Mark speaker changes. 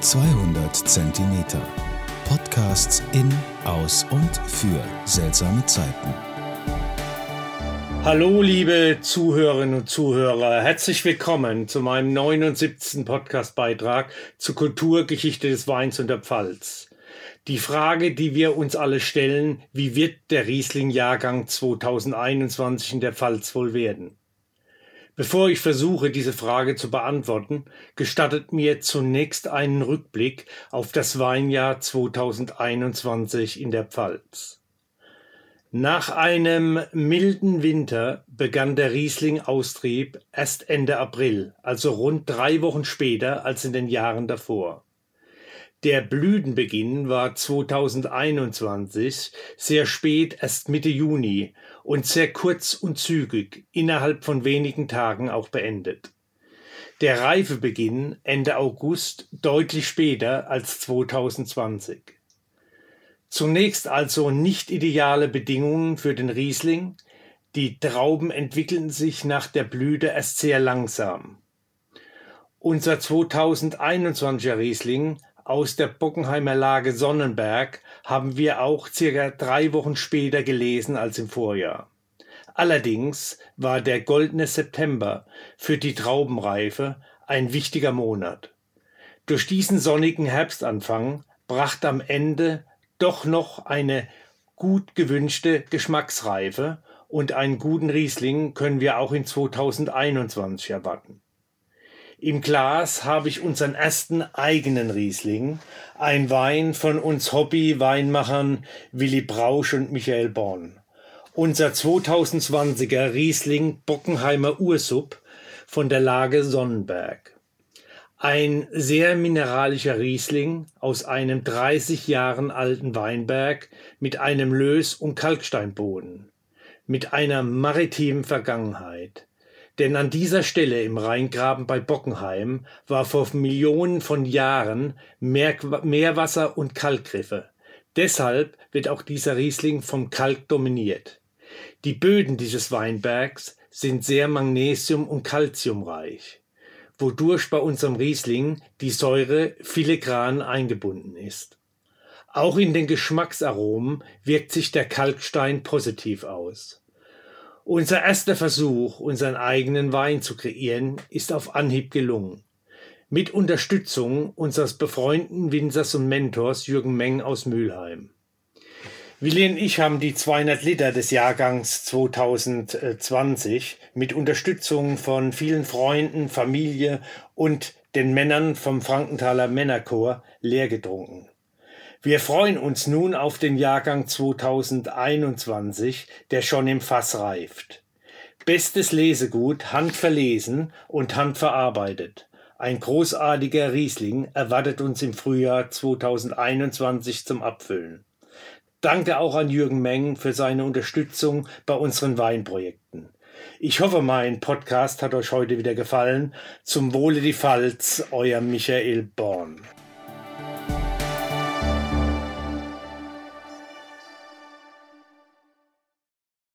Speaker 1: 200 Zentimeter. Podcasts in, aus und für seltsame Zeiten.
Speaker 2: Hallo, liebe Zuhörerinnen und Zuhörer. Herzlich willkommen zu meinem 79. Podcastbeitrag zur Kulturgeschichte des Weins und der Pfalz. Die Frage, die wir uns alle stellen, wie wird der Riesling-Jahrgang 2021 in der Pfalz wohl werden? Bevor ich versuche, diese Frage zu beantworten, gestattet mir zunächst einen Rückblick auf das Weinjahr 2021 in der Pfalz. Nach einem milden Winter begann der Riesling-Austrieb erst Ende April, also rund drei Wochen später als in den Jahren davor. Der Blütenbeginn war 2021 sehr spät, erst Mitte Juni und sehr kurz und zügig, innerhalb von wenigen Tagen auch beendet. Der Reifebeginn Ende August deutlich später als 2020. Zunächst also nicht ideale Bedingungen für den Riesling. Die Trauben entwickelten sich nach der Blüte erst sehr langsam. Unser 2021er Riesling aus der Bockenheimer Lage Sonnenberg haben wir auch circa drei Wochen später gelesen als im Vorjahr. Allerdings war der goldene September für die Traubenreife ein wichtiger Monat. Durch diesen sonnigen Herbstanfang brachte am Ende doch noch eine gut gewünschte Geschmacksreife und einen guten Riesling können wir auch in 2021 erwarten. Im Glas habe ich unseren ersten eigenen Riesling, ein Wein von uns Hobby-Weinmachern Willi Brausch und Michael Born. Unser 2020er Riesling Bockenheimer Ursub von der Lage Sonnenberg. Ein sehr mineralischer Riesling aus einem 30 Jahren alten Weinberg mit einem Lös- und Kalksteinboden, mit einer maritimen Vergangenheit denn an dieser Stelle im Rheingraben bei Bockenheim war vor Millionen von Jahren Meerwasser und Kalkgriffe. Deshalb wird auch dieser Riesling vom Kalk dominiert. Die Böden dieses Weinbergs sind sehr magnesium- und calciumreich, wodurch bei unserem Riesling die Säure filigran eingebunden ist. Auch in den Geschmacksaromen wirkt sich der Kalkstein positiv aus. Unser erster Versuch, unseren eigenen Wein zu kreieren, ist auf Anhieb gelungen. Mit Unterstützung unseres befreundeten Winzers und Mentors Jürgen Meng aus Mülheim. Willi und ich haben die 200 Liter des Jahrgangs 2020 mit Unterstützung von vielen Freunden, Familie und den Männern vom Frankenthaler Männerchor leer getrunken. Wir freuen uns nun auf den Jahrgang 2021, der schon im Fass reift. Bestes Lesegut, handverlesen und handverarbeitet. Ein großartiger Riesling erwartet uns im Frühjahr 2021 zum Abfüllen. Danke auch an Jürgen Meng für seine Unterstützung bei unseren Weinprojekten. Ich hoffe, mein Podcast hat euch heute wieder gefallen. Zum Wohle die Pfalz, euer Michael Born.